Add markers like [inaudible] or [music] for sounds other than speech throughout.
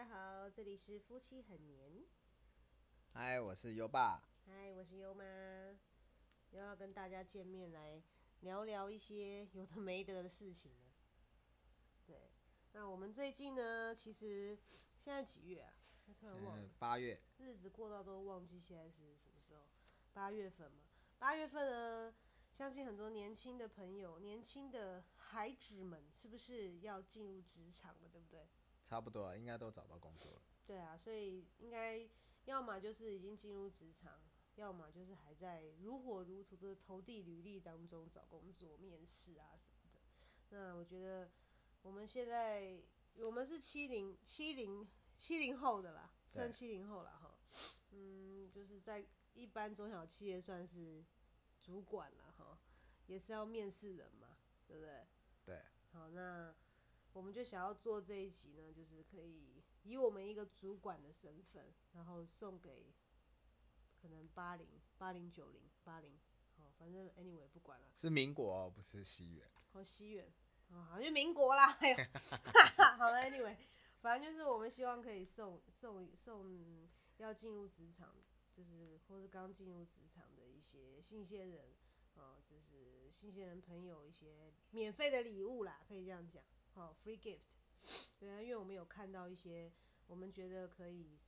家好，这里是夫妻很黏。嗨，我是优爸。嗨，我是优妈，又要跟大家见面来聊聊一些有的没得的事情了。对，那我们最近呢，其实现在几月啊？还突然忘了，八月。日子过到都忘记现在是什么时候？八月份嘛。八月份呢，相信很多年轻的朋友、年轻的孩子们，是不是要进入职场了？对不对？差不多，应该都找到工作了。对啊，所以应该要么就是已经进入职场，要么就是还在如火如荼的投递履历当中找工作、面试啊什么的。那我觉得我们现在我们是七零七零七零后的啦，算七零后了哈。嗯，就是在一般中小企业算是主管了哈，也是要面试人嘛，对不对？对。好，那。我们就想要做这一集呢，就是可以以我们一个主管的身份，然后送给可能八零、八零、九零、八零，好，反正 anyway 不管了。是民国哦，不是西元。哦，西元，哦，好，就民国啦。[laughs] [laughs] 好了，anyway，反正就是我们希望可以送送送要进入职场，就是或是刚进入职场的一些新鲜人，哦，就是新鲜人朋友一些免费的礼物啦，可以这样讲。好，free gift，对啊，因为我们有看到一些我们觉得可以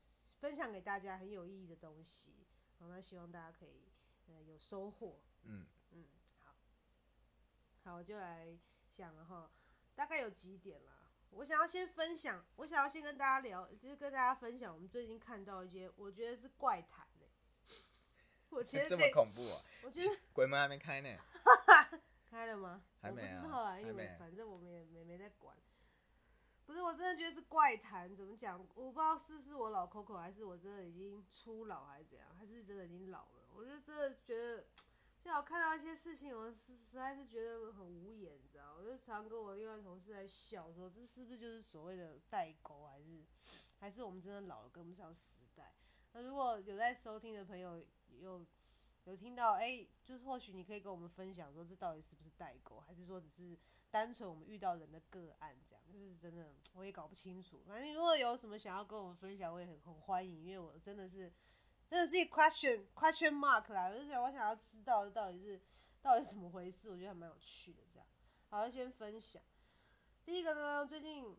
分享给大家很有意义的东西，好，那希望大家可以呃有收获。嗯嗯，好，好，我就来想了哈，大概有几点啦。我想要先分享，我想要先跟大家聊，就是跟大家分享我们最近看到一些我觉得是怪谈嘞。[laughs] 我觉得这么恐怖啊！我觉得鬼门还没开呢。[laughs] 开了吗？还没啊，因为反正我们也没没在管。不是，我真的觉得是怪谈。怎么讲？我不知道是是我老 Coco，还是我真的已经初老，还是怎样？还是真的已经老了？我就真的觉得，像我看到一些事情，我是实在是觉得很无言，你知道？我就常跟我另外同事在笑，说这是不是就是所谓的代沟，还是还是我们真的老了跟不上时代？那如果有在收听的朋友有。有听到哎，就是或许你可以跟我们分享说，这到底是不是代沟，还是说只是单纯我们遇到人的个案这样？就是真的我也搞不清楚。反正如果有什么想要跟我们分享，我也很很欢迎，因为我真的是真的是一 question question mark 啦，就是我想要知道到底是到底怎么回事，我觉得还蛮有趣的这样。好，先分享第一个呢，最近。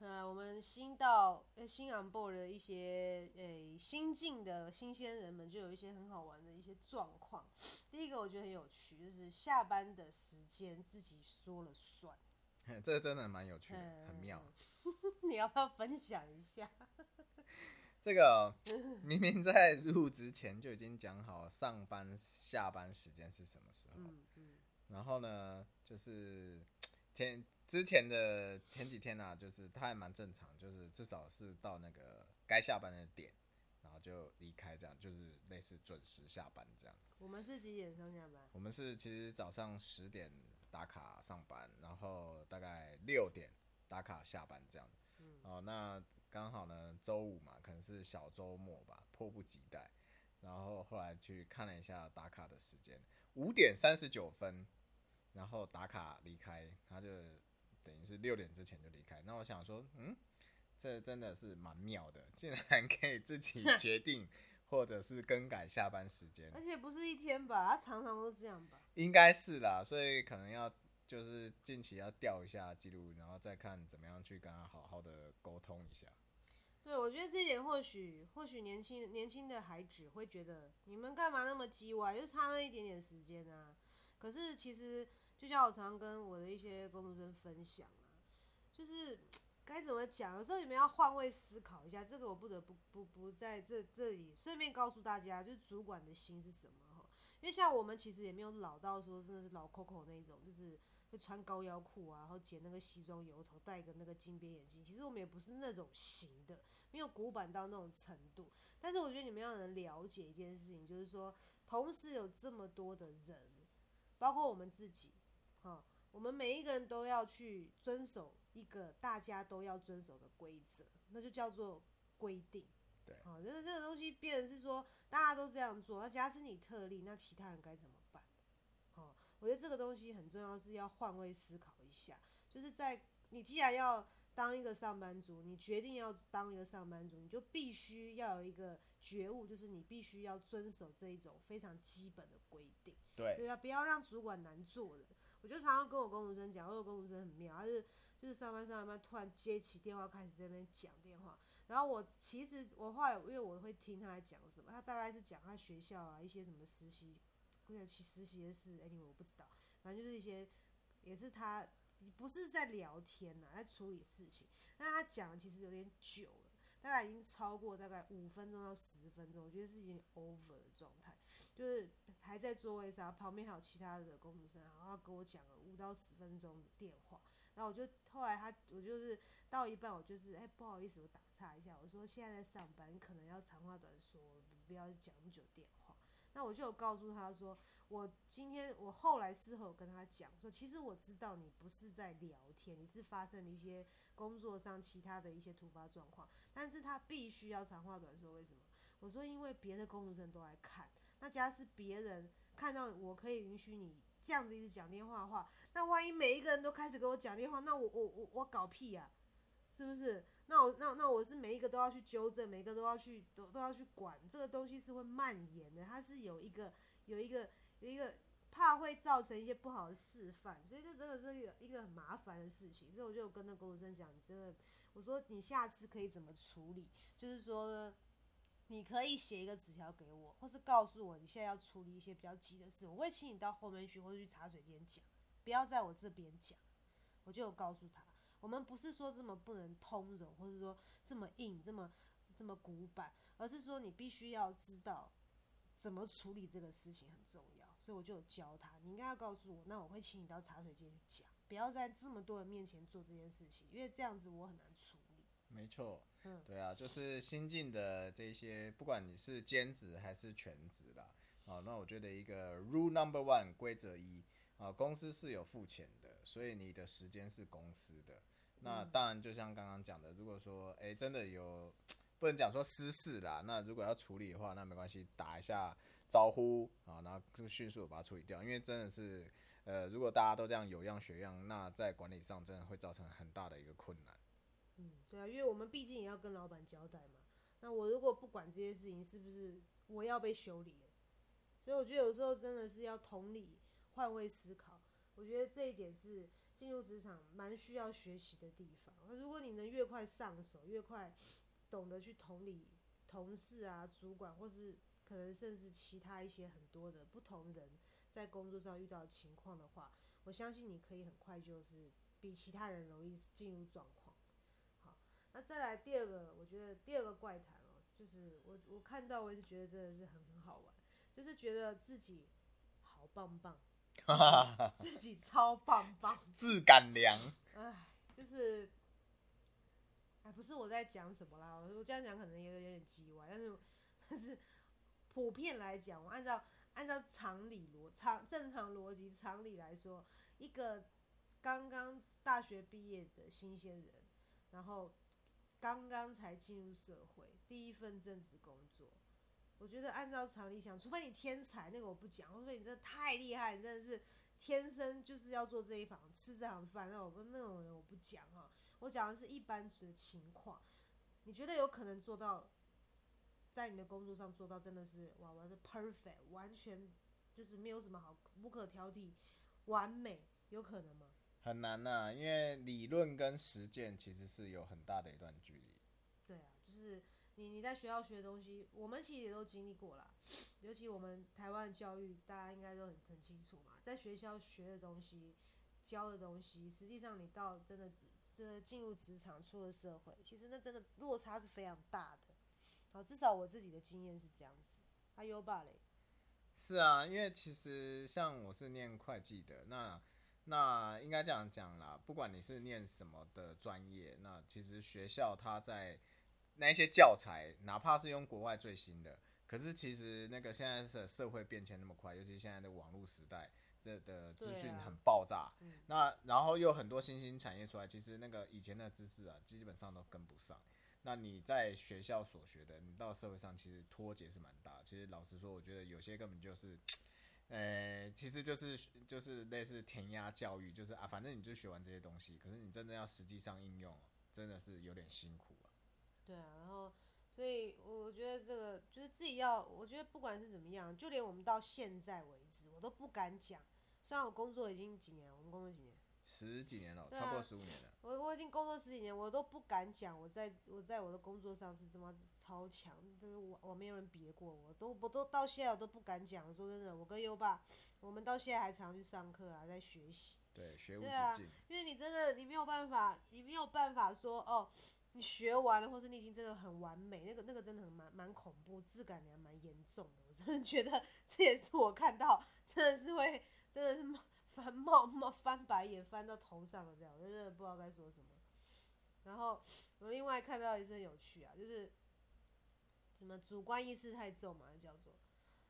呃，我们新到呃新 on board 的一些诶新进的新鲜人们，就有一些很好玩的一些状况。第一个我觉得很有趣，就是下班的时间自己说了算。[laughs] 这个真的蛮有趣的，很妙。[laughs] 你要不要分享一下？这个明明在入职前就已经讲好上班下班时间是什么时候。嗯嗯。然后呢，就是前。之前的前几天呢，就是他还蛮正常，就是至少是到那个该下班的点，然后就离开，这样就是类似准时下班这样子。我们是几点上下班？我们是其实早上十点打卡上班，然后大概六点打卡下班这样。嗯。哦，那刚好呢，周五嘛，可能是小周末吧，迫不及待。然后后来去看了一下打卡的时间，五点三十九分，然后打卡离开，他就。等于是六点之前就离开，那我想说，嗯，这真的是蛮妙的，竟然可以自己 [laughs] 决定或者是更改下班时间，而且不是一天吧，他常常都这样吧？应该是啦，所以可能要就是近期要调一下记录，然后再看怎么样去跟他好好的沟通一下。对，我觉得这一点或许或许年轻年轻的孩子会觉得你们干嘛那么叽歪，就差那一点点时间啊，可是其实。就像我常常跟我的一些工作生分享啊，就是 [tsk] 该怎么讲，有时候你们要换位思考一下。这个我不得不不不在这这里顺便告诉大家，就是主管的心是什么哈。因为像我们其实也没有老到说真的是老 Coco 那一种，就是会穿高腰裤啊，然后剪那个西装油头，戴个那个金边眼镜。其实我们也不是那种型的，没有古板到那种程度。但是我觉得你们要能了解一件事情，就是说，同时有这么多的人，包括我们自己。好，我们每一个人都要去遵守一个大家都要遵守的规则，那就叫做规定。对，好，就是这个东西变成是说大家都这样做，那假使你特例，那其他人该怎么办？好，我觉得这个东西很重要，是要换位思考一下。就是在你既然要当一个上班族，你决定要当一个上班族，你就必须要有一个觉悟，就是你必须要遵守这一种非常基本的规定。对，对啊，不要让主管难做人。我就常常跟我公主生讲，我有公主生很妙，他是就是上班上班突然接起电话开始在那边讲电话，然后我其实我后来因为我会听他在讲什么，他大概是讲他学校啊一些什么实习，或者去实习的事，anyway 我不知道，反正就是一些也是他不是在聊天呐，在处理事情，但他讲的其实有点久了，大概已经超过大概五分钟到十分钟，我觉得是已经 over 的状态。就是还在座位上，旁边还有其他的工读生，然后跟我讲了五到十分钟电话，然后我就后来他我就是到一半，我就是哎不好意思，我打岔一下，我说现在在上班，可能要长话短说，不要讲那么久电话。那我就有告诉他说，我今天我后来事后跟他讲说，其实我知道你不是在聊天，你是发生了一些工作上其他的一些突发状况，但是他必须要长话短说，为什么？我说因为别的工读生都来看。那假是别人看到我可以允许你这样子一直讲电话的话，那万一每一个人都开始给我讲电话，那我我我我搞屁呀，是不是？那我那那我是每一个都要去纠正，每一个都要去都都要去管，这个东西是会蔓延的，它是有一个有一个有一个怕会造成一些不好的示范，所以这真的是一个一个很麻烦的事情。所以我就跟那工读生讲，你真的，我说你下次可以怎么处理，就是说。你可以写一个纸条给我，或是告诉我你现在要处理一些比较急的事，我会请你到后面去，或者去茶水间讲，不要在我这边讲。我就有告诉他，我们不是说这么不能通融，或者说这么硬、这么这么古板，而是说你必须要知道怎么处理这个事情很重要。所以我就有教他，你应该要告诉我，那我会请你到茶水间去讲，不要在这么多人面前做这件事情，因为这样子我很难处。没错。嗯对啊，就是新进的这些，不管你是兼职还是全职啦，啊，那我觉得一个 rule number one 规则一啊，公司是有付钱的，所以你的时间是公司的。那当然，就像刚刚讲的，如果说哎真的有不能讲说私事啦，那如果要处理的话，那没关系，打一下招呼啊，然后就迅速把它处理掉。因为真的是呃，如果大家都这样有样学样，那在管理上真的会造成很大的一个困难。嗯，对啊，因为我们毕竟也要跟老板交代嘛。那我如果不管这些事情，是不是我要被修理？所以我觉得有时候真的是要同理、换位思考。我觉得这一点是进入职场蛮需要学习的地方。那如果你能越快上手，越快懂得去同理同事啊、主管，或是可能甚至其他一些很多的不同人在工作上遇到情况的话，我相信你可以很快就是比其他人容易进入状况。那再来第二个，我觉得第二个怪谈哦，就是我我看到我也是觉得真的是很很好玩，就是觉得自己好棒棒，[laughs] 自己超棒棒，自感良。唉，就是，哎，不是我在讲什么啦，我这样讲可能也有点叽歪，但是但是普遍来讲，我按照按照常理逻常正常逻辑常理来说，一个刚刚大学毕业的新鲜人，然后。刚刚才进入社会，第一份正职工作，我觉得按照常理想，除非你天才，那个我不讲；，除非你真的太厉害，你真的是天生就是要做这一行、吃这行饭，那我跟那种人我不讲哈。我讲的是一般的情况，你觉得有可能做到，在你的工作上做到真的是哇，我是 perfect，完全就是没有什么好无可挑剔，完美，有可能吗？很难呐，因为理论跟实践其实是有很大的一段距离。对啊，就是你你在学校学的东西，我们其实也都经历过啦。[sniffs] 尤其我们台湾教育，大家应该都很很清楚嘛。在学校学的东西、教的东西，实际上你到真的真的进入职场、出了社会，其实那真的落差是非常大的。好，至少我自己的经验是这样子。阿优吧嘞？是啊，因为其实像我是念会计的，那。那应该这样讲啦，不管你是念什么的专业，那其实学校它在那些教材，哪怕是用国外最新的，可是其实那个现在的社会变迁那么快，尤其现在的网络时代，的的资讯很爆炸，那然后又很多新兴产业出来，其实那个以前的知识啊，基本上都跟不上。那你在学校所学的，你到社会上其实脱节是蛮大。其实老实说，我觉得有些根本就是。呃，其实就是就是类似填鸭教育，就是啊，反正你就学完这些东西，可是你真的要实际上应用，真的是有点辛苦啊。对啊，然后所以我觉得这个就是自己要，我觉得不管是怎么样，就连我们到现在为止，我都不敢讲。虽然我工作已经几年了，我们工作几年？十几年了，超过十五年了。我我已经工作十几年，我都不敢讲我在我在我的工作上是这么超强，就是我我没有人比得过我，都我都到现在我都不敢讲。说真的，我跟优爸，我们到现在还常去上课啊，在学习。对，学无止境。因为你真的你没有办法，你没有办法说哦，你学完了，或是你已经真的很完美，那个那个真的很蛮蛮恐怖，质感也蛮严重的。我真的觉得 [laughs] 这也是我看到，真的是会真的是冒翻冒冒翻白眼翻到头上了这样，我真的不知道该说什么。然后我另外看到也是很有趣啊，就是什么主观意识太重嘛，叫做，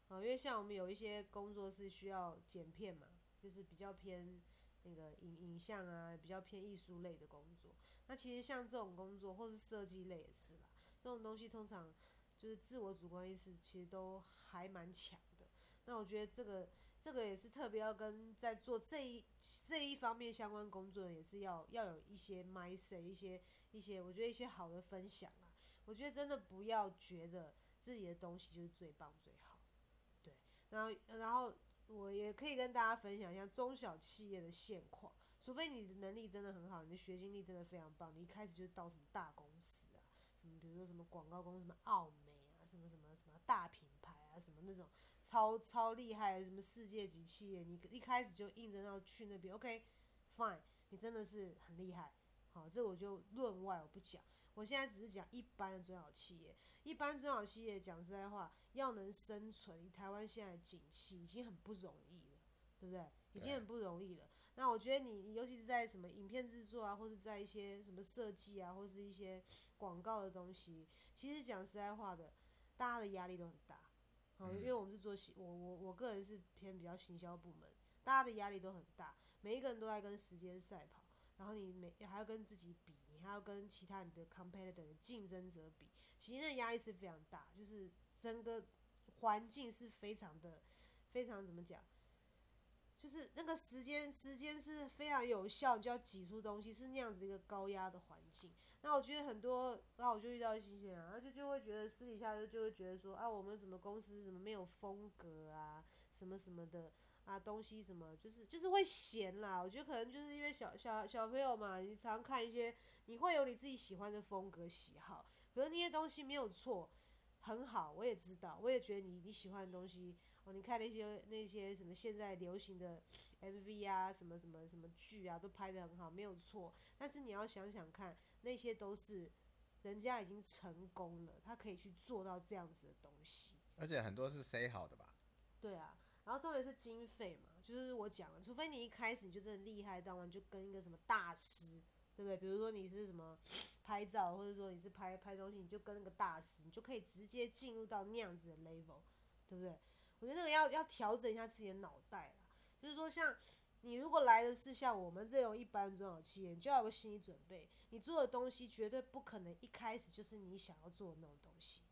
啊，因为像我们有一些工作是需要剪片嘛，就是比较偏那个影影像啊，比较偏艺术类的工作。那其实像这种工作，或是设计类也是啦，这种东西通常就是自我主观意识其实都还蛮强的。那我觉得这个这个也是特别要跟在做这一这一方面相关工作的，也是要要有一些 mindset，一些一些我觉得一些好的分享啊。我觉得真的不要觉得自己的东西就是最棒最好，对。然后然后我也可以跟大家分享一下中小企业的现况。除非你的能力真的很好，你的学经历真的非常棒，你一开始就到什么大公司啊，什么比如说什么广告公司、什么奥美啊，什么什么什么大品牌啊，什么那种超超厉害的什么世界级企业，你一开始就硬着要去那边，OK，fine，、你真的是很厉害。好，这我就论外我不讲，我现在只是讲一般的中小企业，一般中小企业讲实在话，要能生存，以台湾现在的景气已经很不容易了，对不对？已经很不容易了。那我觉得你，你尤其是在什么影片制作啊，或者在一些什么设计啊，或是一些广告的东西，其实讲实在话的，大家的压力都很大。嗯，因为我们是做行，我我我个人是偏比较行销部门，大家的压力都很大，每一个人都在跟时间赛跑，然后你每还要跟自己比，你还要跟其他你的 competitor 的竞争者比，其实那压力是非常大，就是整个环境是非常的非常怎么讲？就是那个时间，时间是非常有效，你就要挤出东西，是那样子一个高压的环境。那我觉得很多，那我就遇到一些人啊，就就会觉得私底下就就会觉得说啊，我们什么公司怎么没有风格啊，什么什么的啊，东西什么就是就是会闲啦。我觉得可能就是因为小小小朋友嘛，你常看一些，你会有你自己喜欢的风格喜好，可是那些东西没有错，很好，我也知道，我也觉得你你喜欢的东西。哦，你看那些那些什么现在流行的 MV 啊，什么什么什么剧啊，都拍得很好，没有错。但是你要想想看，那些都是人家已经成功了，他可以去做到这样子的东西。而且很多是 say 好的吧？对啊，然后重点是经费嘛，就是我讲了，除非你一开始你就真的厉害当然就跟一个什么大师，对不对？比如说你是什么拍照，或者说你是拍拍东西，你就跟那个大师，你就可以直接进入到那样子的 level，对不对？我觉得那个要要调整一下自己的脑袋啦，就是说，像你如果来的是像我们这种一般中小企业，你就要有个心理准备，你做的东西绝对不可能一开始就是你想要做的那种东西。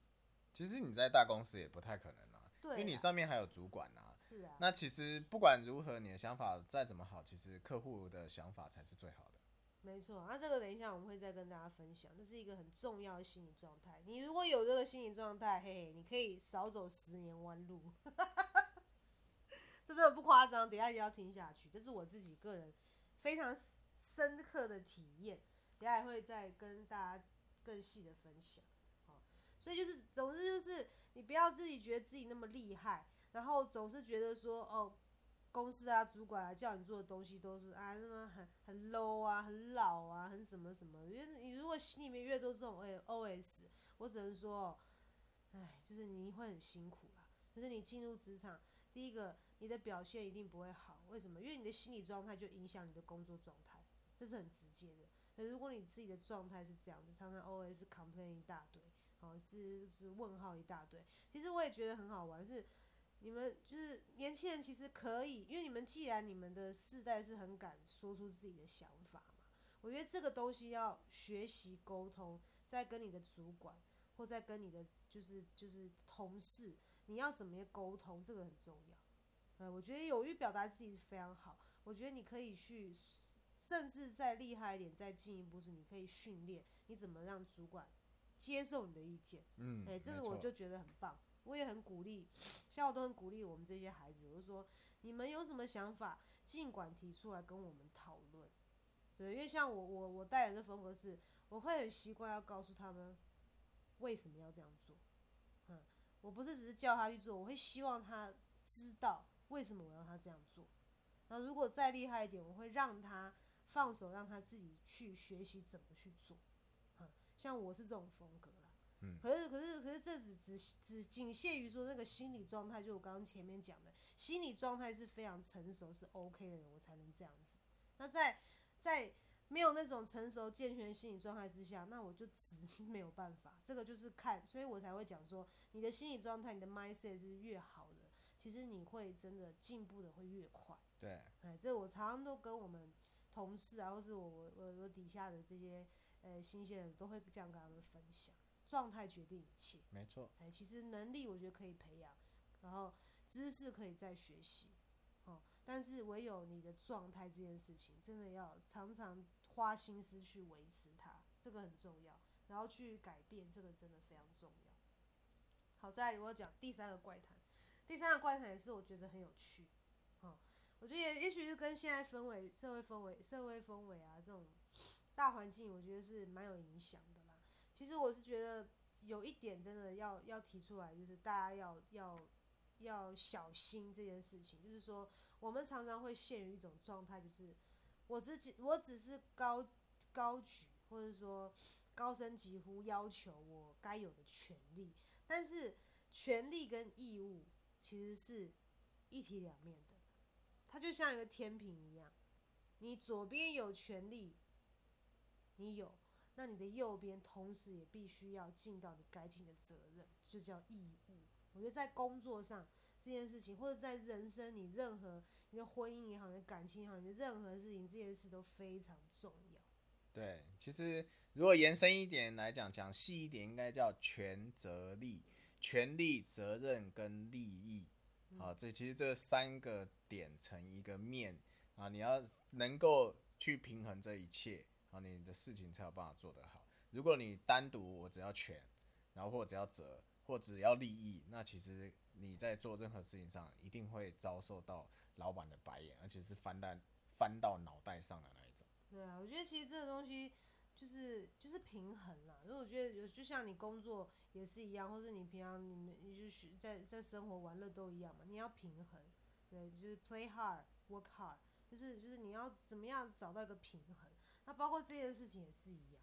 其实你在大公司也不太可能啊，对啦，因为你上面还有主管啊。是啊，那其实不管如何，你的想法再怎么好，其实客户的想法才是最好的。没错。那这个等一下我们会再跟大家分享，这是一个很重要的心理状态。你如果有这个心理状态，嘿嘿，你可以少走十年弯路。[laughs] 这真的不夸张，等一下也要听下去，这是我自己个人非常深刻的体验，等下也会再跟大家更细的分享。好，所以就是，总之就是，你不要自己觉得自己那么厉害，然后总是觉得说，哦，公司啊、主管啊叫你做的东西都是啊，什么很很 low 啊、很老啊、很什么什么。因为你如果心里面越多这种 O S，我只能说，哎，就是你会很辛苦啦。就是你进入职场，第一个你的表现一定不会好，为什么？因为你的心理状态就影响你的工作状态，这是很直接的。如果你自己的状态是这样子，常常 O S complain 一大堆，哦，是是问号一大堆。其实我也觉得很好玩，是你们就是年轻人，其实可以，因为你们既然你们的世代是很敢说出自己的想法嘛，我觉得这个东西要学习沟通，在跟你的主管或在跟你的就是就是同事，你要怎么样沟通，这个很重要。呃，我觉得勇于表达自己是非常好。我觉得你可以去甚至再厉害一点，再进一步是你可以训练你怎么让主管接受你的意见。嗯，哎、这个我就觉得很棒，我也很鼓励，像我都很鼓励我们这些孩子，我就说你们有什么想法，尽管提出来跟我们讨论。对，因为像我我我带人的风格是，我会很习惯要告诉他们为什么要这样做。嗯，我不是只是叫他去做，我会希望他知道为什么我要他这样做。那如果再厉害一点，我会让他放手，让他自己去学习怎么去做。嗯，像我是这种风格啦。嗯可是可是可是这只只只仅限于说那个心理状态，就我刚刚前面讲的，心理状态是非常成熟是 OK 的人，我才能这样子。那在在没有那种成熟健全的心理状态之下，那我就只 [laughs] 没有办法。这个就是看，所以我才会讲说，你的心理状态、你的 mindset 是越好的，其实你会真的进步的会越快。对，哎，这我常常都跟我们同事啊，或是我我我我底下的这些呃新鲜人都会这样跟他们分享，状态决定一切。没错，哎，其实能力我觉得可以培养，然后知识可以再学习，哦，但是唯有你的状态这件事情，真的要常常花心思去维持它，这个很重要，然后去改变，这个真的非常重要。好，再来我要讲第三个怪谈，第三个怪谈也是我觉得很有趣，哦，我觉得也也许是跟现在氛围、社会氛围、社会氛围啊这种大环境，我觉得是蛮有影响的啦。其实我是觉得有一点真的要要提出来，就是大家要要要小心这件事情。就是说，我们常常会陷于一种状态，就是我自己我只是高高举，或者说高声疾呼要求我该有的权利，但是权利跟义务其实是一体两面的，它就像一个天平一样，你左边有权利，你有。那你的右边同时也必须要尽到你该尽的责任，就叫义务。我觉得在工作上这件事情，或者在人生你任何你的婚姻也好，你的感情也好，你的任何事情，这件事都非常重要。对，其实如果延伸一点来讲，讲细一点，应该叫权责利，权利、责任跟利益。好，这其实这三个点成一个面啊，你要能够去平衡这一切，啊，你的事情才有办法做得好。如果你单独我只要权，然后或只要责，或只要利益，那其实你在做任何事情上一定会遭受到老板的白眼，而且是翻到翻到脑袋上的那一种。对啊，我觉得其实这个东西就是就是平衡啦。因为我觉得有就像你工作也是一样，或者你平常你们你就是在在生活玩乐都一样嘛，你要平衡，对，就是 play hard work hard，就是就是你要怎么样找到一个平衡。那包括这件事情也是一样，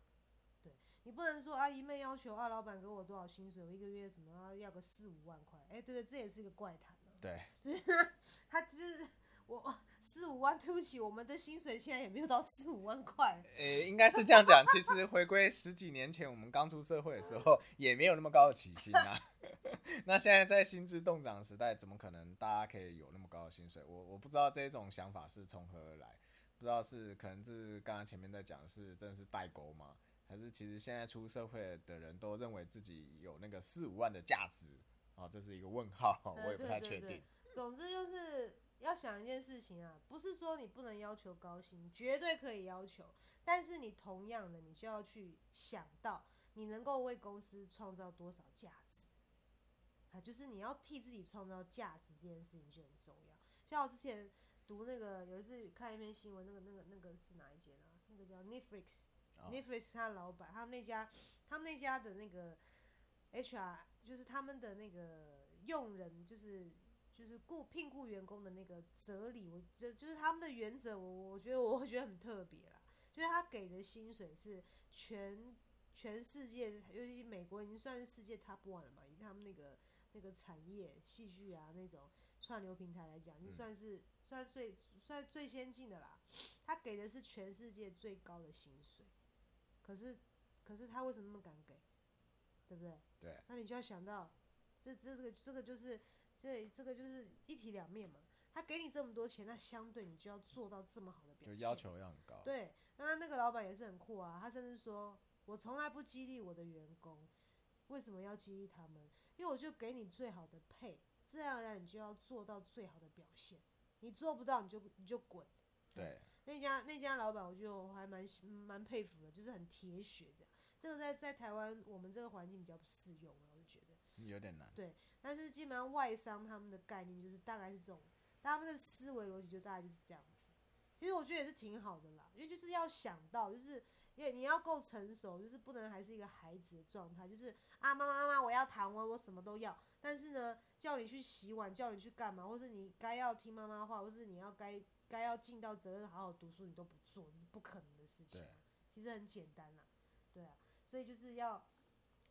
对你不能说啊一昧要求啊老板给我多少薪水，我一个月什么要要个四五万块，哎、对对，这也是一个怪谈啊。对，就是他，他就是我四五万，对不起，我们的薪水现在也没有到四五万块。诶、应该是这样讲。其实回归十几年前，我们刚出社会的时候，也没有那么高的起薪啊。[laughs] 那现在在薪资动涨时代，怎么可能大家可以有那么高的薪水？我我不知道这种想法是从何而来，不知道是可能是刚刚前面在讲是真的是代沟吗？还是其实现在出社会的人都认为自己有那个四五万的价值？哦，这是一个问号，我也不太确定。对对对总之就是要想一件事情啊，不是说你不能要求高薪，绝对可以要求，但是你同样的，你就要去想到你能够为公司创造多少价值。啊，就是你要替自己创造价值这件事情就很重要。像我之前读那个有一次看一篇新闻，那个那个那个是哪一间啊？那个叫 Netflix，哦 Netflix 他的老板，他们那家，他们那家的那个 HR，就是他们的那个用人，就是就是雇聘雇员工的那个哲理，我这就是他们的原则，我我觉得我会觉得很特别啦。就是他给的薪水是全全世界，尤其美国已经算是世界 top one 了嘛，以他们那个那个产业戏剧啊那种串流平台来讲，就算是、算最算最先进的啦。他给的是全世界最高的薪水，可是可是他为什么那么敢给？对不对？对。那你就要想到，这这个这个就是这这个就是一体两面嘛。他给你这么多钱，那相对你就要做到这么好的表现。就要求要很高。对，那那个老板也是很酷啊，他甚至说，我从来不激励我的员工，为什么要激励他们？因为我就给你最好的配，自然而然你就要做到最好的表现，你做不到你就你就滚。对，那家那家老板，我觉得我还蛮蛮佩服的，就是很铁血这样。这个在在台湾我们这个环境比较不适用，我就觉得有点难。对，但是基本上外商他们的概念就是大概是这种，他们的思维逻辑就大概就是这样子。其实我觉得也是挺好的啦，因为就是要想到，就是因为你要够成熟，就是不能还是一个孩子的状态，就是啊妈妈妈妈我要糖我我什么都要，但是呢叫你去洗碗，叫你去干嘛，或是你该要听妈妈话，或是你要该该要尽到责任好好读书，你都不做，这是不可能的事情。其实很简单啦，对啊，所以就是要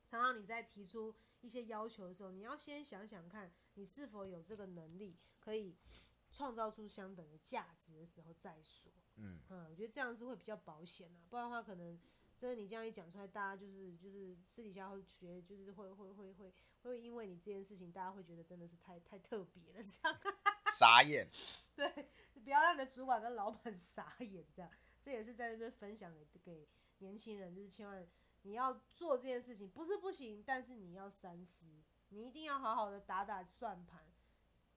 常常你在提出一些要求的时候，你要先想想看你是否有这个能力可以。创造出相等的价值的时候再说。嗯嗯，我觉得这样子会比较保险啊，不然的话可能真的你这样一讲出来，大家就是就是私底下会觉得就是会会会会会因为你这件事情，大家会觉得真的是太太特别了，这样。[laughs] 傻眼。对，不要让你的主管跟老板 [laughs] 傻眼，这样。这也是在那边分享给给年轻人，就是千万你要做这件事情不是不行，但是你要三思，你一定要好好的打打算盘。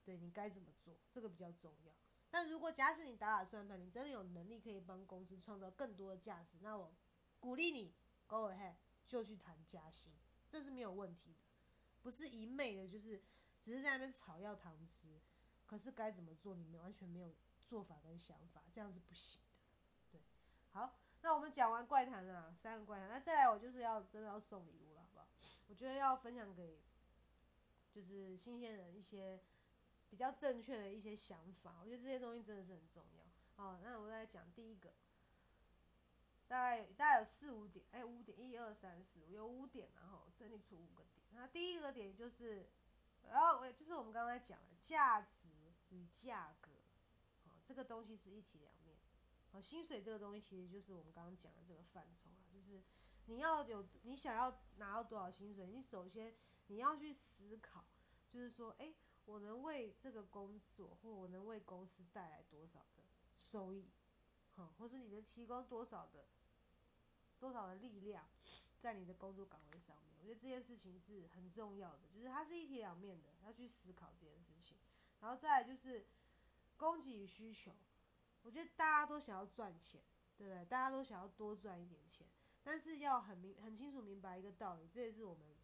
对你该怎么做，这个比较重要。但如果假使你打打算盘，你真的有能力可以帮公司创造更多的价值，那我鼓励你，Go ahead，就去谈加薪，这是没有问题的。不是一昧的，就是只是在那边炒要糖吃，可是该怎么做，你们完全没有做法跟想法，这样是不行的。对，好，那我们讲完怪谈了，三个怪谈，那再来我就是要真的要送礼物了，好不好？我觉得要分享给就是新鲜人一些。比较正确的一些想法，我觉得这些东西真的是很重要。好，那我来讲第一个，大概大概有四五点，哎，五点，一二三四五，有五点，然后整理出五个点。那第一个点就是，然后就是我们刚才讲的价值与价格，好，这个东西是一体两面。好，薪水这个东西其实就是我们刚刚讲的这个范畴了，就是你要有你想要拿到多少薪水，你首先你要去思考，就是说，哎。我能为这个工作，或我能为公司带来多少的收益，哈，或是你能提供多少的多少的力量，在你的工作岗位上面，我觉得这件事情是很重要的，就是它是一体两面的，要去思考这件事情。然后再来就是供给与需求，我觉得大家都想要赚钱，对不对？大家都想要多赚一点钱，但是要很明很清楚明白一个道理，这也是我们。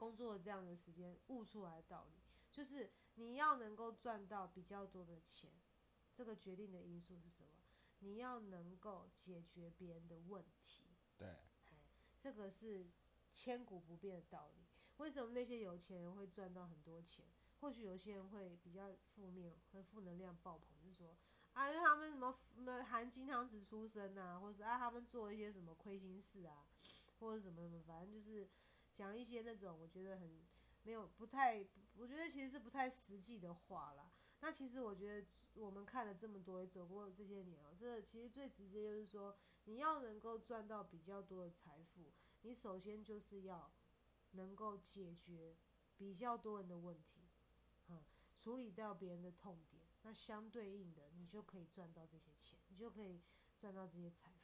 工作的这样的时间悟出来的道理，就是你要能够赚到比较多的钱，这个决定的因素是什么？你要能够解决别人的问题。对，这个是千古不变的道理。为什么那些有钱人会赚到很多钱？或许有些人会比较负面，会负能量爆棚，就说啊，因为他们什么什么含金汤匙出身啊，或者是啊他们做一些什么亏心事啊，或者什么什么，反正就是。讲一些那种我觉得很没有不太，我觉得其实是不太实际的话啦。那其实我觉得我们看了这么多，也走过这些年哦，这其实最直接就是说，你要能够赚到比较多的财富，你首先就是要能够解决比较多人的问题，嗯，处理掉别人的痛点，那相对应的你就可以赚到这些钱，你就可以赚到这些财。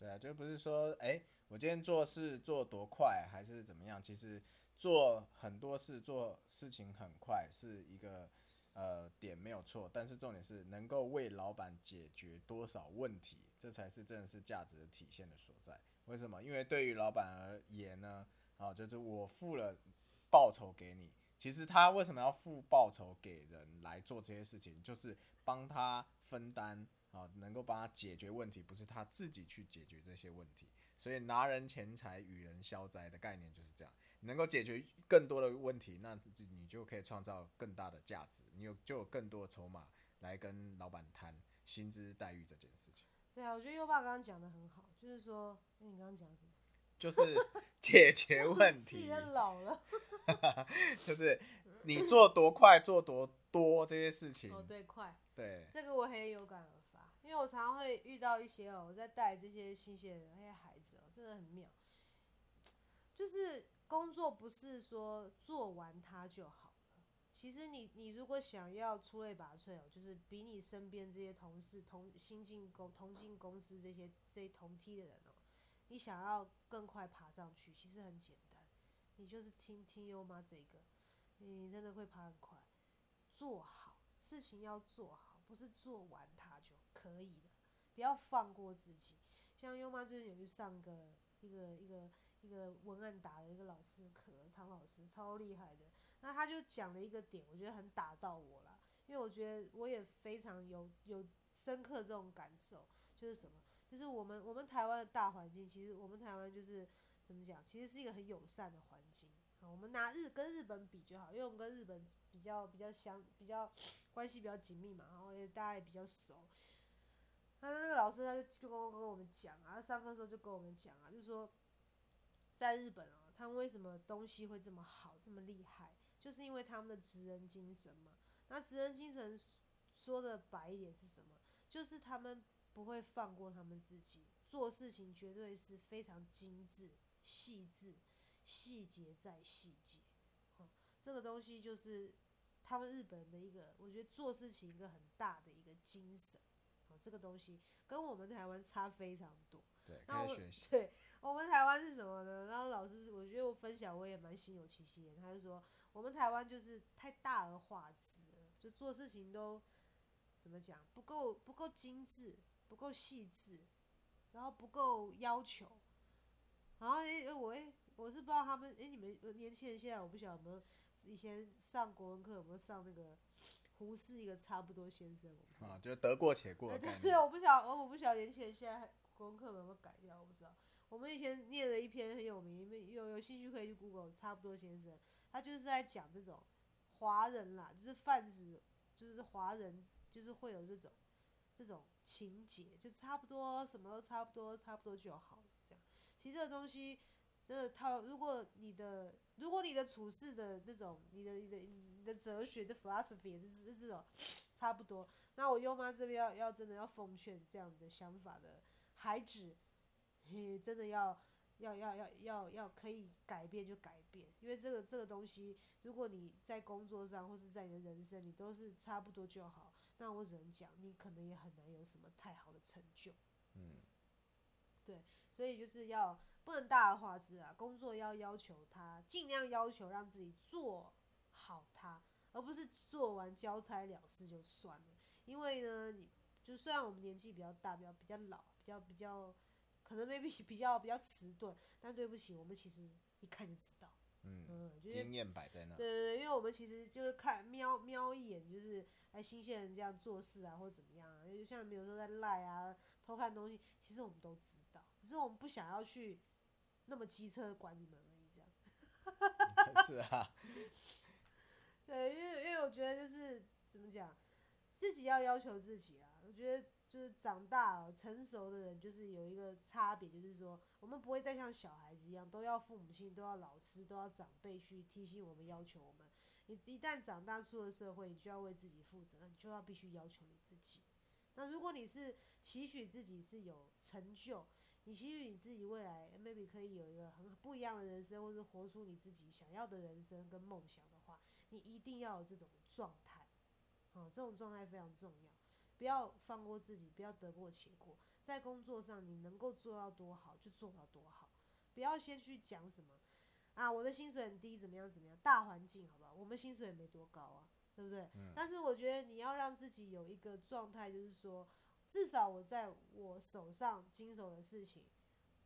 对啊，就不是说，哎，我今天做事做多快还是怎么样？其实做很多事做事情很快是一个呃点没有错，但是重点是能够为老板解决多少问题，这才是真的是价值的体现的所在。为什么？因为对于老板而言呢，啊，就是我付了报酬给你，其实他为什么要付报酬给人来做这些事情，就是帮他分担。啊，能够帮他解决问题，不是他自己去解决这些问题，所以拿人钱财与人消灾的概念就是这样。能够解决更多的问题，那你就可以创造更大的价值，你有就有更多的筹码来跟老板谈薪资待遇这件事情。对啊，我觉得优爸刚刚讲的很好，就是说，那你刚刚讲什么？[laughs] 就是解决问题。老了。[laughs] 就是你做多快，做多多这些事情。哦，对，快。对。这个我很有感。因为我常常会遇到一些哦，我在带这些新鲜人、那些孩子哦，真的很妙。就是工作不是说做完它就好了。其实你你如果想要出类拔萃哦，就是比你身边这些同事同新进公同进公司这些这同梯的人哦，你想要更快爬上去，其实很简单，你就是听听优妈这个，你真的会爬很快。做好事情要做好。不是做完它就可以的，不要放过自己。像优妈最近有去上个一个一个一个文案打的一个老师课，唐老师超厉害的。那他就讲了一个点，我觉得很打到我了，因为我觉得我也非常有有深刻这种感受，就是什么？就是我们我们台湾的大环境，其实我们台湾就是怎么讲？其实是一个很友善的环境。我们拿日跟日本比就好，因为我们跟日本比较比较相比较关系比较紧密嘛，然后也大家也比较熟。那那个老师他就就跟跟我们讲啊，他上课的时候就跟我们讲啊，就是说在日本啊，他们为什么东西会这么好这么厉害，就是因为他们的职人精神嘛。那职人精神说的白一点是什么？就是他们不会放过他们自己，做事情绝对是非常精致细致。细节在细节，这个东西就是他们日本的一个，我觉得做事情一个很大的一个精神，这个东西跟我们台湾差非常多。对，可以学习。对，我们台湾是什么呢？然后老师，我觉得我分享我也蛮心有戚戚焉。他就说，我们台湾就是太大而化之了，就做事情都怎么讲，不够不够精致，不够细致，然后不够要求，然后诶，我诶。我是不知道他们，诶，你们年轻人现在我不晓得有没有以前上国文课有没有上那个胡适一个差不多先生，啊，就得过且过。对 [laughs] 对，我不晓，我我不晓得年轻人现在国文课有没有改掉，我不知道。我们以前念了一篇很有名，有有兴趣可以去 Google，差不多先生，他就是在讲这种华人啦，就是泛指，就是华人，就是会有这种这种情节，就差不多什么都差不多，差不多就好了，这样。其实这个东西。真的套，如果你的，如果你的处事的那种，你的、你的、哲学的 philosophy 也是是这种，差不多。那我舅妈这边要要真的要奉劝这样的想法的孩子，嘿，真的要要要要要要可以改变就改变，因为这个这个东西，如果你在工作上或是在你的人生，你都是差不多就好，那我只能讲，你可能也很难有什么太好的成就。嗯，对，所以就是要。不能大而化之啊！工作要要求他尽量要求让自己做好它，而不是做完交差了事就算了。因为呢，你就虽然我们年纪比较大，比较比较老，比较比较可能 maybe [laughs] 比较比较迟钝，但对不起，我们其实一看就知道。嗯，经验摆在那。对对对，因为我们其实就是看瞄瞄一眼，就是哎新鲜人这样做事啊，或者怎么样啊，就像比如说在赖啊偷看东西，其实我们都知道，只是我们不想要去。那么机车管你们而已，这样。[laughs] [laughs] 是啊。对，因为因为我觉得就是怎么讲，自己要要求自己啊。我觉得就是长大成熟的人，就是有一个差别，就是说我们不会再像小孩子一样，都要父母亲、都要老师、都要长辈去提醒我们、要求我们。你一旦长大出了社会，你就要为自己负责，那你就要必须要求你自己。那如果你是期许自己是有成就，你期许你自己未来 maybe 可以有一个很不一样的人生，或者活出你自己想要的人生跟梦想，你一定要有这种状态，啊，这种状态非常重要，不要放过自己，不要得过且过，在工作上你能够做到多好就做到多好，不要先去讲什么啊，我的薪水很低，怎么样怎么样，大环境好不好？我们薪水也没多高啊，对不对？嗯。但是我觉得你要让自己有一个状态，就是说。至少我在我手上经手的事情，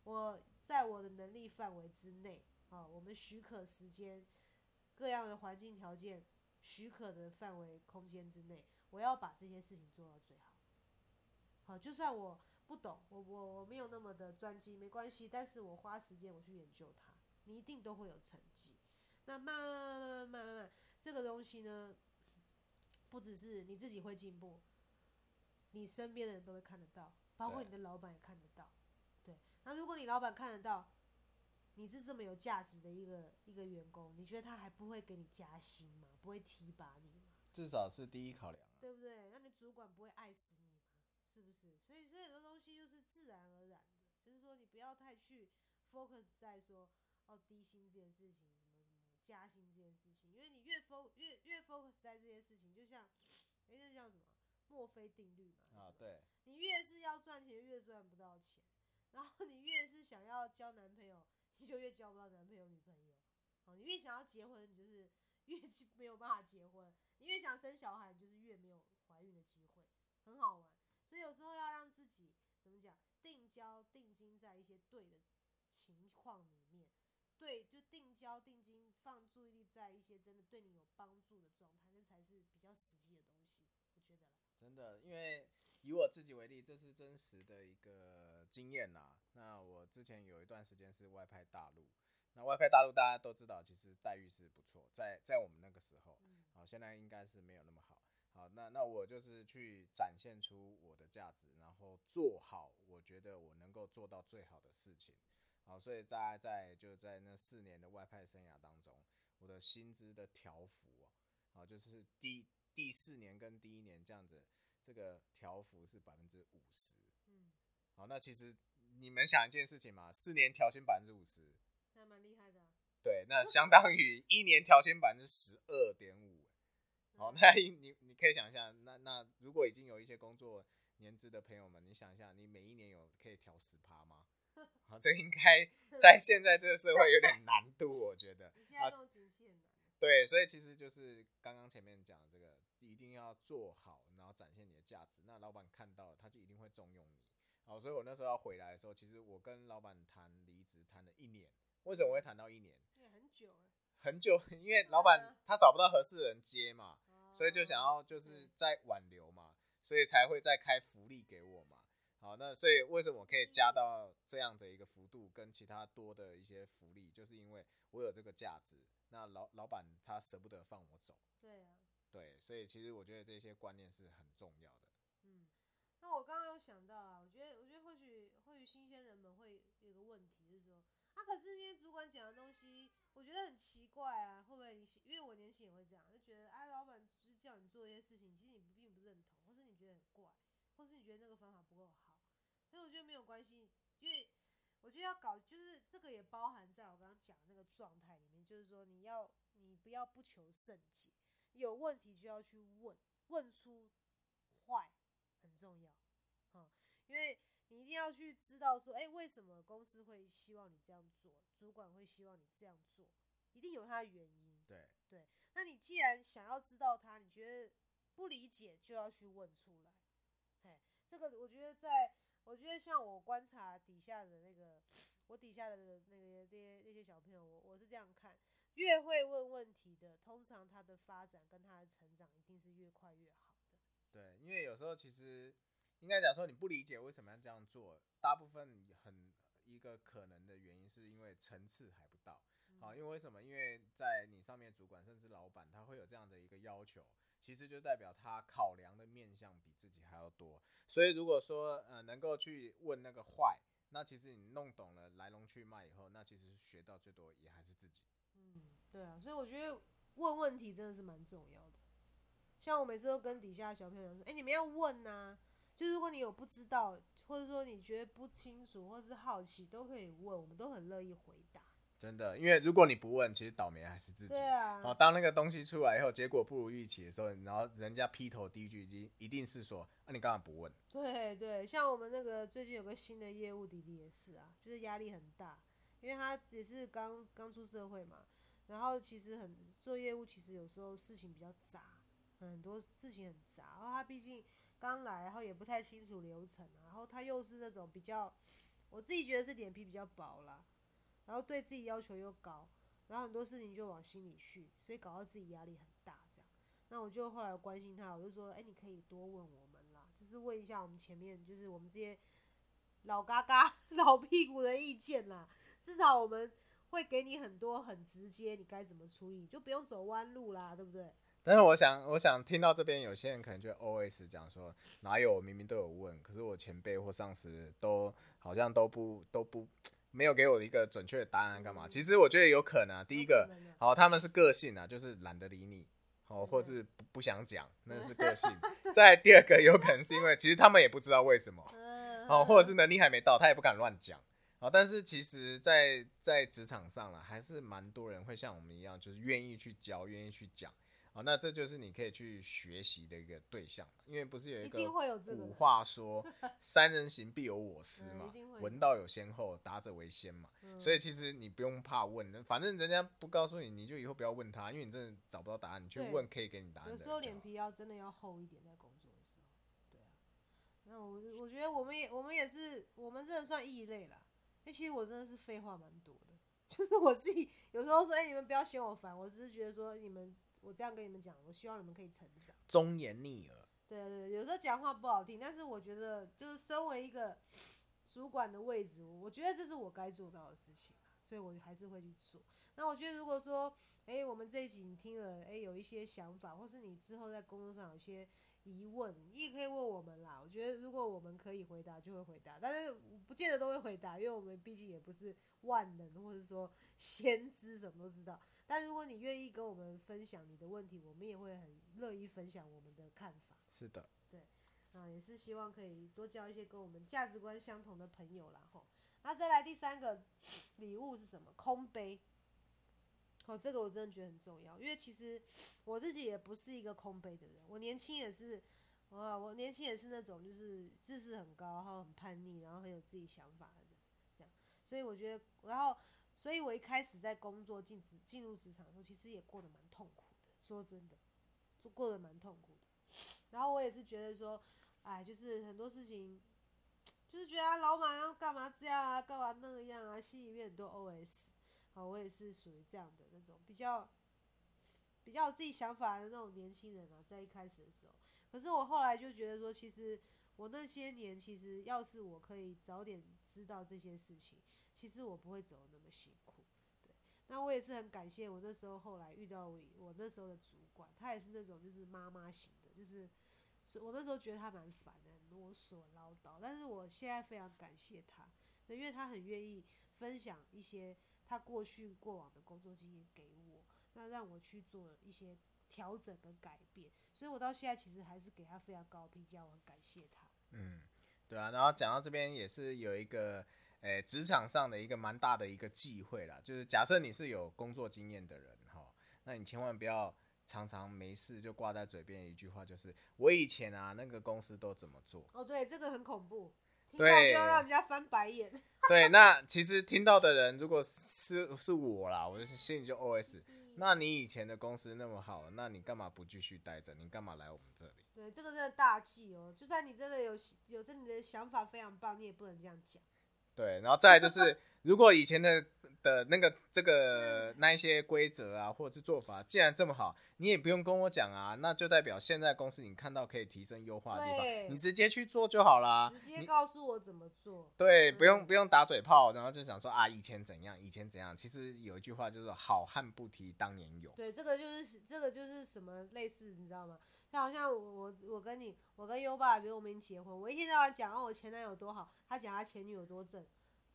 我在我的能力范围之内啊，我们许可时间，各样的环境条件许可的范围空间之内，我要把这些事情做到最好。好，就算我不懂，我我我没有那么的专精，没关系，但是我花时间我去研究它，你一定都会有成绩。那慢慢慢慢慢慢慢，这个东西呢，不只是你自己会进步。你身边的人都会看得到，包括你的老板也看得到，对。那如果你老板看得到，你是这么有价值的一个一个员工，你觉得他还不会给你加薪吗？不会提拔你吗？至少是第一考量，对不对？那你主管不会爱死你吗？是不是？所以，所以很多东西就是自然而然的，就是说你不要太去 focus 在说哦低薪这件事情，什么什么加薪这件事情，因为你越 focus 越越 focus 在这些事情，就像哎那叫什么？墨菲定律嘛，啊，对，你越是要赚钱，越赚不到钱，然后你越是想要交男朋友，就越交不到男朋友女朋友，哦，你越想要结婚，你就是 [laughs] 越没有办法结婚，你越想生小孩，你就是越没有怀孕的机会，很好玩。所以有时候要让自己怎么讲，定焦定睛在一些对的情况里面，对，就定焦定睛，放注意力在一些真的对你有帮助的状态，那才是比较实际的东西，我觉得。真的，因为以我自己为例，这是真实的一个经验啦。那我之前有一段时间是外派大陆，那外派大陆大家都知道，其实待遇是不错，在在我们那个时候，好，现在应该是没有那么好。好，那那我就是去展现出我的价值，然后做好我觉得我能够做到最好的事情。好，所以大家在就在那四年的外派生涯当中，我的薪资的调幅啊，好，就是第第四年跟第一年这样子，这个调幅是百分之五十。嗯，好，那其实你们想一件事情嘛，四年调薪百分之五十，那蛮厉害的。对，那相当于一年调薪百分之十二点五。好，那你你可以想一下，那那如果已经有一些工作年资的朋友们，你想一下，你每一年有可以调十趴吗？好，这应该 [laughs] 在现在这个社会有点难度，我觉得。啊，对，所以其实就是刚刚前面讲这个，一定要做好，然后展现你的价值，那老板看到了，他就一定会重用你。好，所以我那时候要回来的时候，其实我跟老板谈离职谈了一年，为什么会谈到一年？也很久很久，[laughs] 因为老板他找不到合适的人接嘛。所以就想要就是在挽留嘛，所以才会再开福利给我嘛。好，那所以为什么我可以加到这样的一个幅度，跟其他多的一些福利，就是因为我有这个价值。那老老板他舍不得放我走。对啊。对，所以其实我觉得这些观念是很重要的。那我刚刚有想到啊，我觉得我觉得或许或许新鲜人们会有个问题，就是说。啊，可是那些主管讲的东西，我觉得很奇怪啊。会不会你因为我年轻也会这样，就觉得哎，老板就是叫你做一些事情，其实你并不认同，或是你觉得很怪，或是你觉得那个方法不够好。所以我觉得没有关系，因为我觉得要搞，就是这个也包含在我刚刚讲的那个状态里面，就是说你要你不要不求甚解，有问题就要去问，问出坏很重要，嗯，因为。你一定要去知道说，哎，为什么公司会希望你这样做？主管会希望你这样做，一定有他的原因。对对，那你既然想要知道他，你觉得不理解就要去问出来。嘿，这个我觉得，在我觉得像我观察底下的那个，我底下的那个那些那些小朋友，我我是这样看，越会问问题的，通常他的发展跟他的成长一定是越快越好的。对，因为有时候其实。应该讲说你不理解为什么要这样做，大部分很一个可能的原因是因为层次还不到，好，因为为什么？因为在你上面主管甚至老板他会有这样的一个要求，其实就代表他考量的面向比自己还要多，所以如果说呃能够去问那个坏，那其实你弄懂了来龙去脉以后，那其实学到最多也还是自己。嗯，对啊，所以我觉得问问题真的是蛮重要的，像我每次都跟底下的小朋友说，哎，你们要问呐。就如果你有不知道，或者说你觉得不清楚，或是好奇，都可以问，我们都很乐意回答。真的，因为如果你不问，其实倒霉还是自己。对啊。哦，当那个东西出来以后，结果不如预期的时候，然后人家劈头第一句一定一定是说：“那你干嘛不问？”对对，像我们那个最近有个新的业务弟弟也是啊，就是压力很大，因为他也是刚刚出社会嘛，然后其实很做业务，其实有时候事情比较杂，很多事情很杂，然后他毕竟。刚来，然后也不太清楚流程，然后他又是那种比较，我自己觉得是脸皮比较薄啦，然后对自己要求又高，然后很多事情就往心里去，所以搞到自己压力很大这样。那我就后来关心他，我就说，哎，你可以多问我们啦，就是问一下我们前面就是我们这些老嘎嘎、[laughs] 老屁股的意见啦，至少我们会给你很多很直接，你该怎么处理，就不用走弯路啦，对不对？但是我想，我想听到这边有些人可能就 always 讲说，哪有明明都有问，可是我前辈或上司都好像都不都不没有给我一个准确的答案，干嘛？其实我觉得有可能啊，第一个，好，他们是个性啊，就是懒得理你，好，或是不不想讲，那是个性。[laughs] 再第二个，有可能是因为其实他们也不知道为什么，好，或者是能力还没到，他也不敢乱讲，好，但是其实，在在职场上了，还是蛮多人会像我们一样，就是愿意去教，愿意去讲。好，那这就是你可以去学习的一个对象，因为不是有一个古话说 [laughs] “三人行必有我师”嘛，闻道有先后，达者为先嘛，所以其实你不用怕问，反正人家不告诉你，你就以后不要问他，因为你真的找不到答案，你去问可以给你答案。有时候脸皮要真的要厚一点，在工作的时候，对啊。那我我觉得我们也我们也是我们真的算异类啦。因为其实我真的是废话蛮多的，[laughs] 就是我自己有时候说，哎、你们不要嫌我烦，我只是觉得说你们我这样跟你们讲，我希望你们可以成长。忠言逆耳。对对对，有时候讲话不好听，但是我觉得就是身为一个主管的位置，我觉得这是我该做到的事情啊所以我还是会去做。那我觉得如果说，哎、我们这一集你听了，哎、有一些想法，或是你之后在工作上有一些疑问，你也可以问我们啦。我觉得如果我们可以回答，就会回答，但是不见得都会回答，因为我们毕竟也不是万能，或者说先知什么都知道。但如果你愿意跟我们分享你的问题，我们也会很乐意分享我们的看法。是的，对啊，也是希望可以多交一些跟我们价值观相同的朋友啦吼。那再来第三个礼物是什么？空杯。哦，这个我真的觉得很重要，因为其实我自己也不是一个空杯的人，我年轻也是，哇，我年轻也是那种就是知识很高，然后很叛逆，然后很有自己想法的人，这样。所以我觉得，然后，所以我一开始在工作进职进入职场的时候，其实也过得蛮痛苦的，说真的，就过得蛮痛苦的。然后我也是觉得说，哎，就是很多事情，就是觉得啊，老板要干嘛这样啊，干嘛那个样啊，心里面很多 OS。好，我也是属于这样的那种比较比较有自己想法的那种年轻人啊，在一开始的时候。可是我后来就觉得说，其实我那些年，其实要是我可以早点知道这些事情，其实我不会走那么辛苦。对，那我也是很感谢我那时候后来遇到我我那时候的主管，他也是那种就是妈妈型的，就是是我那时候觉得他蛮烦的，啰嗦、唠叨，但是我现在非常感谢他，因为他很愿意分享一些他过去过往的工作经验给我，那让我去做一些调整跟改变，所以我到现在其实还是给他非常高的评价，我很感谢他。嗯，对啊。然后讲到这边也是有一个，诶、职场上的一个蛮大的一个忌讳啦，就是假设你是有工作经验的人哈，那你千万不要常常没事就挂在嘴边一句话，就是我以前啊那个公司都怎么做。哦，对，这个很恐怖，听到对就要让人家翻白眼。[laughs] 对，那其实听到的人如果是是我啦，我就心里就 OS，那你以前的公司那么好，那你干嘛不继续待着？你干嘛来我们这里？对，这个真的大忌哦。就算你真的有有这你的想法非常棒，你也不能这样讲。对，然后再就是，如果以前的的那个这个那一些规则啊，或者是做法，既然这么好，你也不用跟我讲啊，那就代表现在公司你看到可以提升优化的地方，你直接去做就好啦。直接你告诉我怎么做。对，不用嗯不用打嘴炮，然后就想说啊，以前怎样，以前怎样。其实有一句话就是“好汉不提当年勇对，这个就是这个就是什么类似，你知道吗？就好像我我我跟你，我跟优爸，比如我们结婚，我一天到晚讲哦我前男友多好，他讲他前女友多正，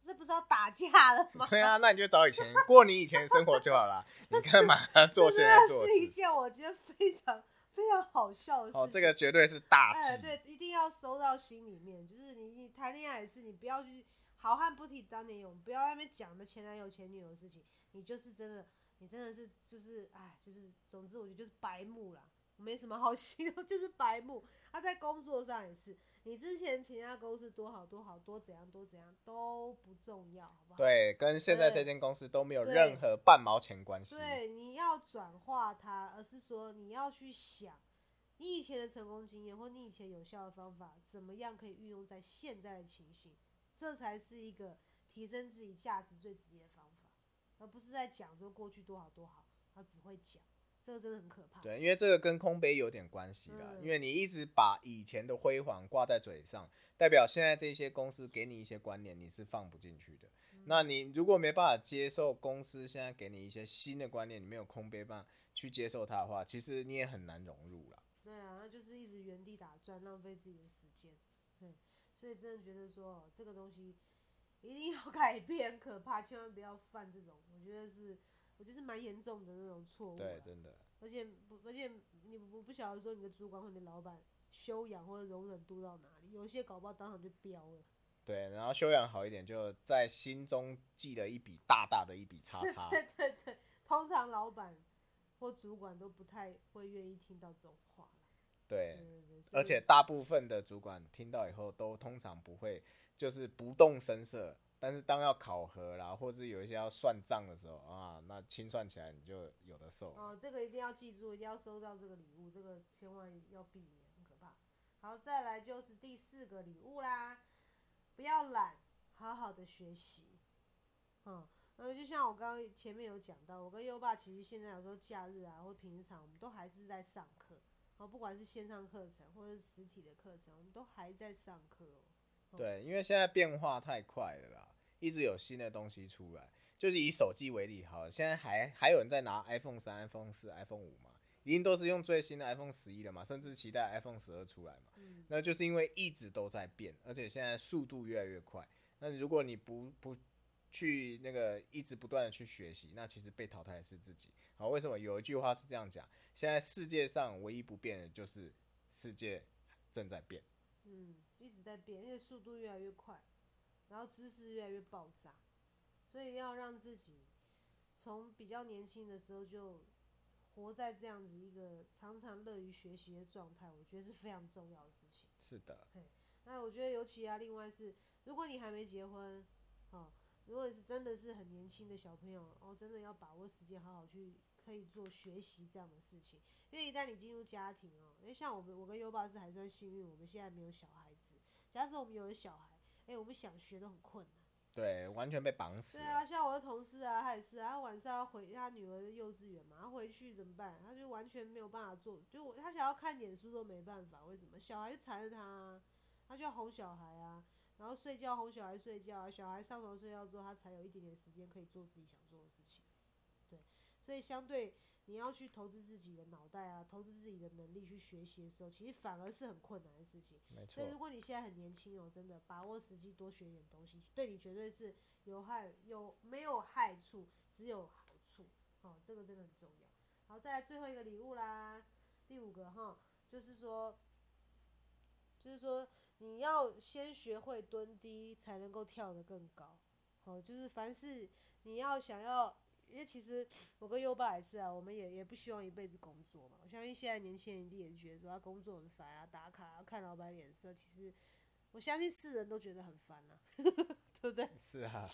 这不是要打架了”。吗？[laughs] 对啊，那你就找以前过你以前的生活就好了。[laughs] 你干嘛做这现在真的是一事？件我觉得非常非常好笑的事情。哦，这个绝对是大哎，忌。对，一定要收到心里面。就是你你谈恋爱也是，你不要去好汉不提当年勇，不要在那边讲的前男友前女友的事情，你就是真的，你真的是就是哎，就是总之我觉得就是白目啦，没什么好形容，[laughs] 就是白目。他、在工作上也是，你之前其他公司多好多好多怎样多怎样都不重要，好不好？对，跟现在这间公司都没有任何半毛钱关系。对，你要转化它，而是说你要去想，你以前的成功经验或你以前有效的方法，怎么样可以运用在现在的情形，这才是一个提升自己价值最直接的方法，而不是在讲说过去多好多好，他只会讲，这个真的很可怕。对，因为这个跟空杯有点关系啦，嗯因为你一直把以前的辉煌挂在嘴上，代表现在这些公司给你一些观念你是放不进去的。嗯那你如果没办法接受公司现在给你一些新的观念，你没有空杯办法去接受它的话，其实你也很难融入了。对啊，那就是一直原地打转，浪费自己的时间。对，所以真的觉得说哦这个东西一定要改变，可怕，千万不要犯这种，我觉得是，我觉得是蛮严重的那种错误啊。对，真的。而且不，而且你不不晓得说你的主管或你的老板修养或者容忍度到哪里，有一些搞不好当场就飙了。对，然后修养好一点，就在心中记了一笔大大的一笔 [laughs] 叉叉。对对对，通常老板或主管都不太会愿意听到这种话啦对而且大部分的主管听到以后都通常不会，就是不动声色。但是当要考核啦，或者有一些要算账的时候啊，那清算起来你就有的受。哦，这个一定要记住，一定要收到这个礼物，这个千万要避免，很可怕。好，再来就是第四个礼物啦，不要懒，好好的学习。嗯，然后就像我刚刚前面有讲到，我跟优爸其实现在有时候假日啊或平常，我们都还是在上课。哦，不管是线上课程或者是实体的课程，我们都还在上课。对，因为现在变化太快了啦，一直有新的东西出来。就是以手机为例，好，现在还还有人在拿 iPhone 三、iPhone 四、iPhone 五嘛，一定都是用最新的 iPhone 十一了嘛，甚至期待 iPhone 十二出来嘛。嗯。那就是因为一直都在变，而且现在速度越来越快。那如果你不不去那个一直不断的去学习，那其实被淘汰的是自己。好，为什么有一句话是这样讲？现在世界上唯一不变的就是世界正在变，嗯，一直在变，而且速度越来越快，然后知识越来越爆炸，所以要让自己从比较年轻的时候就活在这样子一个常常乐于学习的状态，我觉得是非常重要的事情。是的，那我觉得尤其啊，另外是如果你还没结婚，哦，如果是真的是很年轻的小朋友，哦，真的要把握时间，好好去。可以做学习这样的事情，因为一旦你进入家庭哦，因为像我们，我跟优爸是还算幸运，我们现在没有小孩子。假使我们有了小孩，哎，我们想学都很困难。对，完全被绑死。对啊，像我的同事啊，他也是啊，他晚上要回他女儿的幼稚园嘛，他回去怎么办？他就完全没有办法做，就我他想要看点书都没办法。为什么？小孩就缠着他，他就要哄小孩啊，然后睡觉哄小孩睡觉啊，小孩上床睡觉之后，他才有一点点时间可以做自己想做的事情。对所以，相对你要去投资自己的脑袋啊，投资自己的能力去学习的时候，其实反而是很困难的事情。没错。所以，如果你现在很年轻哦，真的把握时机，多学一点东西，对你绝对是有害有没有害处，只有好处。哦，这个真的很重要。好，再来最后一个礼物啦，第五个哈，就是说，就是说你要先学会蹲低，才能够跳得更高。好，就是凡事你要想要。因为其实我跟优爸也是啊，我们也也不希望一辈子工作嘛。我相信现在年轻人一定也觉得说他工作很烦啊，打卡啊，看老板脸色。其实我相信世人都觉得很烦啊，[laughs] 对不对？是啊。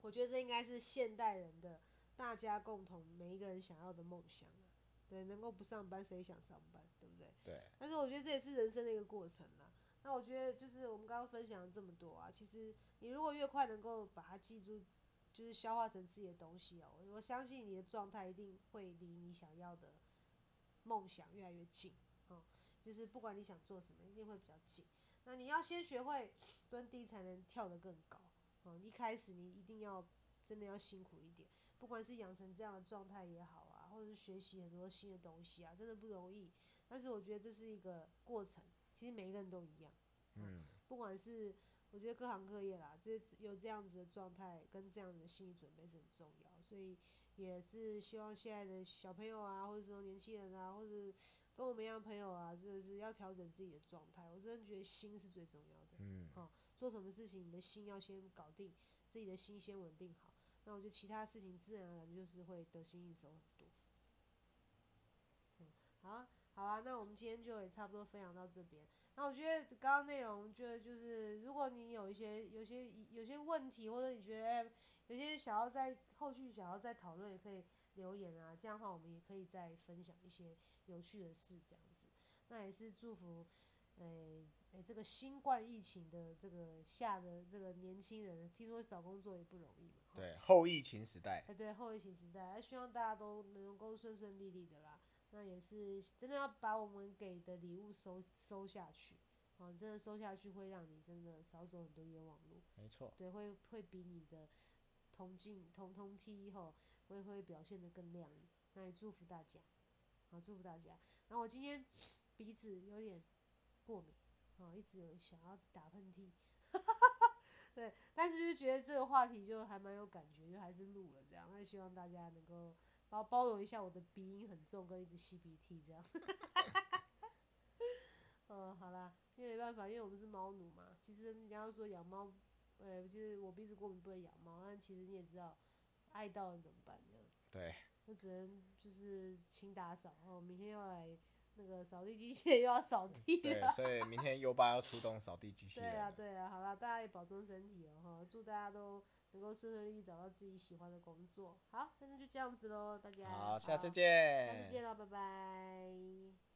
我觉得这应该是现代人的大家共同每一个人想要的梦想啊。对，能够不上班谁想上班，对不对？对。但是我觉得这也是人生的一个过程啦。那我觉得就是我们刚刚分享了这么多啊，其实你如果越快能够把它记住。就是消化成自己的东西哦，我相信你的状态一定会离你想要的梦想越来越近哦。就是不管你想做什么，一定会比较近。那你要先学会蹲低，才能跳得更高嗯。一开始你一定要真的要辛苦一点，不管是养成这样的状态也好啊，或者是学习很多新的东西啊，真的不容易。但是我觉得这是一个过程，其实每一个人都一样，嗯，不管是。我觉得各行各业啦，这有这样子的状态跟这样子的心理准备是很重要，所以也是希望现在的小朋友啊，或者说年轻人啊，或者跟我们一样朋友啊，就是要调整自己的状态。我真的觉得心是最重要的，嗯，好，做什么事情你的心要先搞定，自己的心先稳定好，那我觉得其他事情自然而然就是会得心应手很多。嗯，好，啊好啊，那我们今天就也差不多分享到这边。那我觉得刚刚内容，觉得就是如果你有一些、有些、有些问题，或者你觉得有些想要在后续想要再讨论，也可以留言啊。这样的话，我们也可以再分享一些有趣的事，这样子。那也是祝福，诶诶，这个新冠疫情的这个下的这个年轻人，听说找工作也不容易嘛。对，后疫情时代。哎，对，后疫情时代，希望大家都能够顺顺利利的啦。那也是真的要把我们给的礼物收收下去，啊，真的收下去会让你真的少走很多冤枉路。没错。对，会会比你的同进同同梯后会会表现的更亮丽。那也祝福大家，好，祝福大家。然后我今天鼻子有点过敏，啊，一直有想要打喷嚏，[laughs] 对，但是就觉得这个话题就还蛮有感觉，就还是录了这样。那希望大家能够。然后包容一下我的鼻音很重，跟一直吸鼻涕这样。[laughs] 嗯，好啦，因为没办法，因为我们是猫奴嘛。其实你要说养猫，呃，就是我鼻子过敏不能养猫，但其实你也知道，爱到了怎么办这样？对。那只能就是勤打扫，哦，明天要来那个扫地机器人又要扫地了。对，所以明天优爸要出动扫地机器人。[laughs] 对啊，对啊，好啦，大家也保重身体哦，哈，祝大家都。能够顺顺利利找到自己喜欢的工作。好，那就这样子喽，大家。好，下次见。下次见了，拜拜。